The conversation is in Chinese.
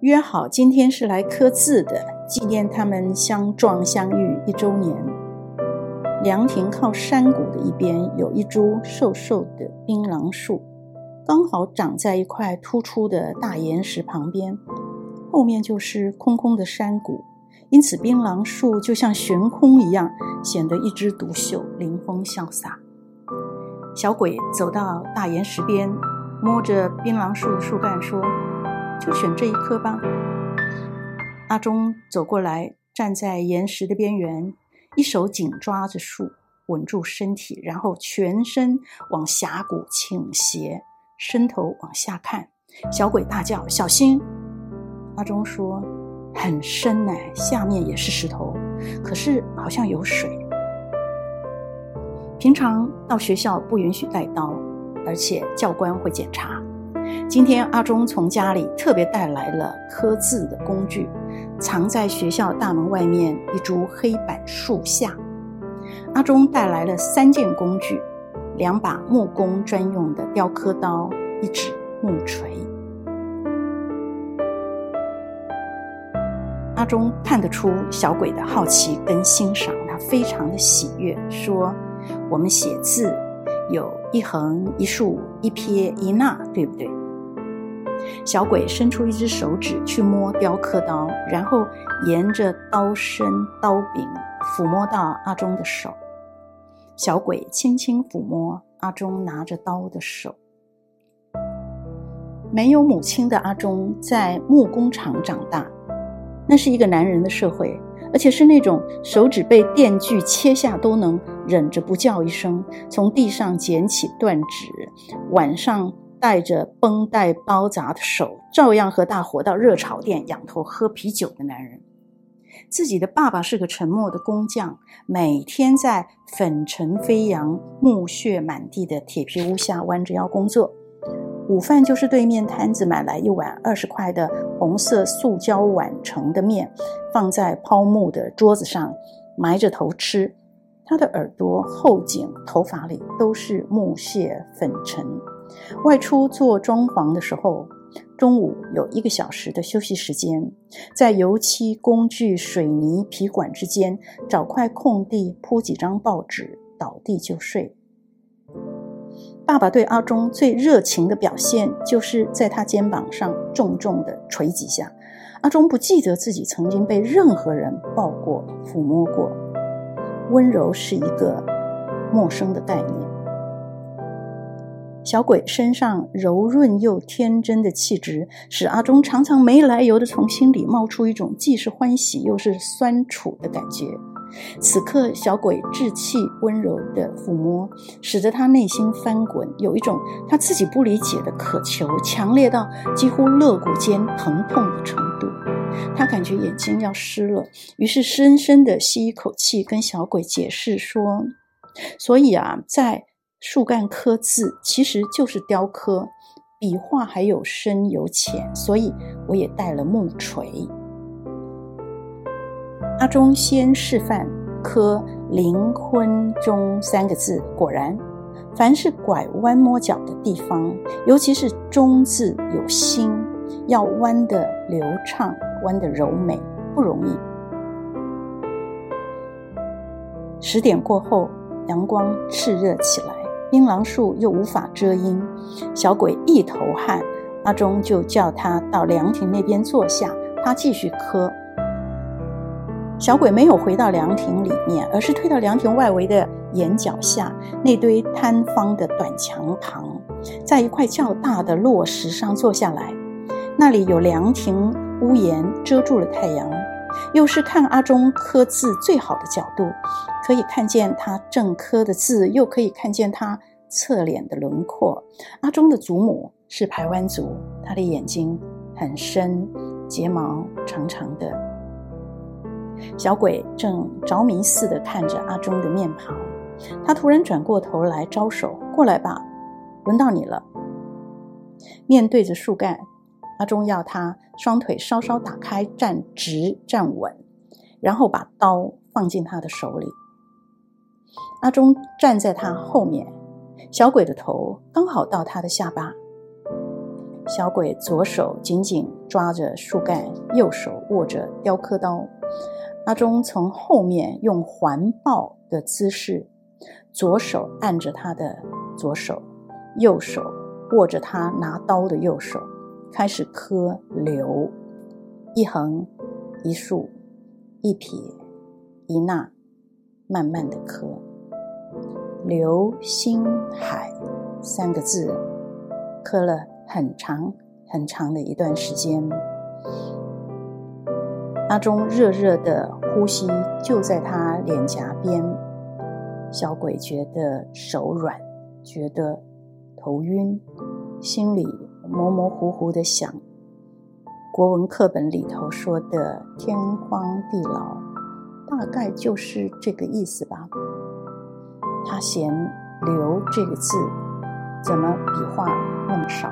约好今天是来刻字的，纪念他们相撞相遇一周年。凉亭靠山谷的一边有一株瘦瘦的槟榔树，刚好长在一块突出的大岩石旁边，后面就是空空的山谷，因此槟榔树就像悬空一样，显得一枝独秀，临风潇洒。小鬼走到大岩石边，摸着槟榔树的树干说：“就选这一棵吧。”阿忠走过来，站在岩石的边缘。一手紧抓着树，稳住身体，然后全身往峡谷倾斜，伸头往下看。小鬼大叫：“小心！”阿忠说：“很深哎，下面也是石头，可是好像有水。”平常到学校不允许带刀，而且教官会检查。今天阿忠从家里特别带来了刻字的工具。藏在学校大门外面一株黑板树下，阿忠带来了三件工具：两把木工专用的雕刻刀，一指木锤。阿忠看得出小鬼的好奇跟欣赏，他非常的喜悦，说：“我们写字有一横一竖一撇一捺，对不对？”小鬼伸出一只手指去摸雕刻刀，然后沿着刀身、刀柄抚摸到阿忠的手。小鬼轻轻抚摸阿忠拿着刀的手。没有母亲的阿忠在木工厂长大，那是一个男人的社会，而且是那种手指被电锯切下都能忍着不叫一声，从地上捡起断指，晚上。带着绷带包扎的手，照样和大伙到热炒店仰头喝啤酒的男人。自己的爸爸是个沉默的工匠，每天在粉尘飞扬、木屑满地的铁皮屋下弯着腰工作。午饭就是对面摊子买来一碗二十块的红色塑胶碗盛的面，放在抛木的桌子上，埋着头吃。他的耳朵、后颈、头发里都是木屑粉尘。外出做装潢的时候，中午有一个小时的休息时间，在油漆、工具、水泥、皮管之间找块空地铺几张报纸，倒地就睡。爸爸对阿忠最热情的表现，就是在他肩膀上重重地捶几下。阿忠不记得自己曾经被任何人抱过、抚摸过，温柔是一个陌生的概念。小鬼身上柔润又天真的气质，使阿忠常常没来由的从心里冒出一种既是欢喜又是酸楚的感觉。此刻，小鬼稚气温柔的抚摸，使得他内心翻滚，有一种他自己不理解的渴求，强烈到几乎肋骨间疼痛的程度。他感觉眼睛要湿了，于是深深地吸一口气，跟小鬼解释说：“所以啊，在。”树干刻字其实就是雕刻，笔画还有深有浅，所以我也带了木锤。阿忠先示范刻“灵魂中”三个字，果然，凡是拐弯抹角的地方，尤其是“中”字有心，要弯得流畅，弯得柔美，不容易。十点过后，阳光炽热起来。槟榔树又无法遮阴，小鬼一头汗，阿忠就叫他到凉亭那边坐下，他继续磕。小鬼没有回到凉亭里面，而是退到凉亭外围的檐脚下那堆坍方的短墙旁，在一块较大的落石上坐下来，那里有凉亭屋檐遮住了太阳。又是看阿忠刻字最好的角度，可以看见他正刻的字，又可以看见他侧脸的轮廓。阿忠的祖母是排湾族，他的眼睛很深，睫毛长长的。小鬼正着迷似的看着阿忠的面庞，他突然转过头来招手：“过来吧，轮到你了。”面对着树干。阿忠要他双腿稍稍打开，站直站稳，然后把刀放进他的手里。阿忠站在他后面，小鬼的头刚好到他的下巴。小鬼左手紧紧抓着树干，右手握着雕刻刀。阿忠从后面用环抱的姿势，左手按着他的左手，右手握着他拿刀的右手，开始刻流，一横一竖，一撇一捺，慢慢的刻。流星海三个字，刻了很长很长的一段时间。阿忠热热的呼吸就在他脸颊边，小鬼觉得手软，觉得头晕，心里模模糊糊的想：国文课本里头说的“天荒地老”，大概就是这个意思吧。他嫌“流”这个字怎么笔画那么少？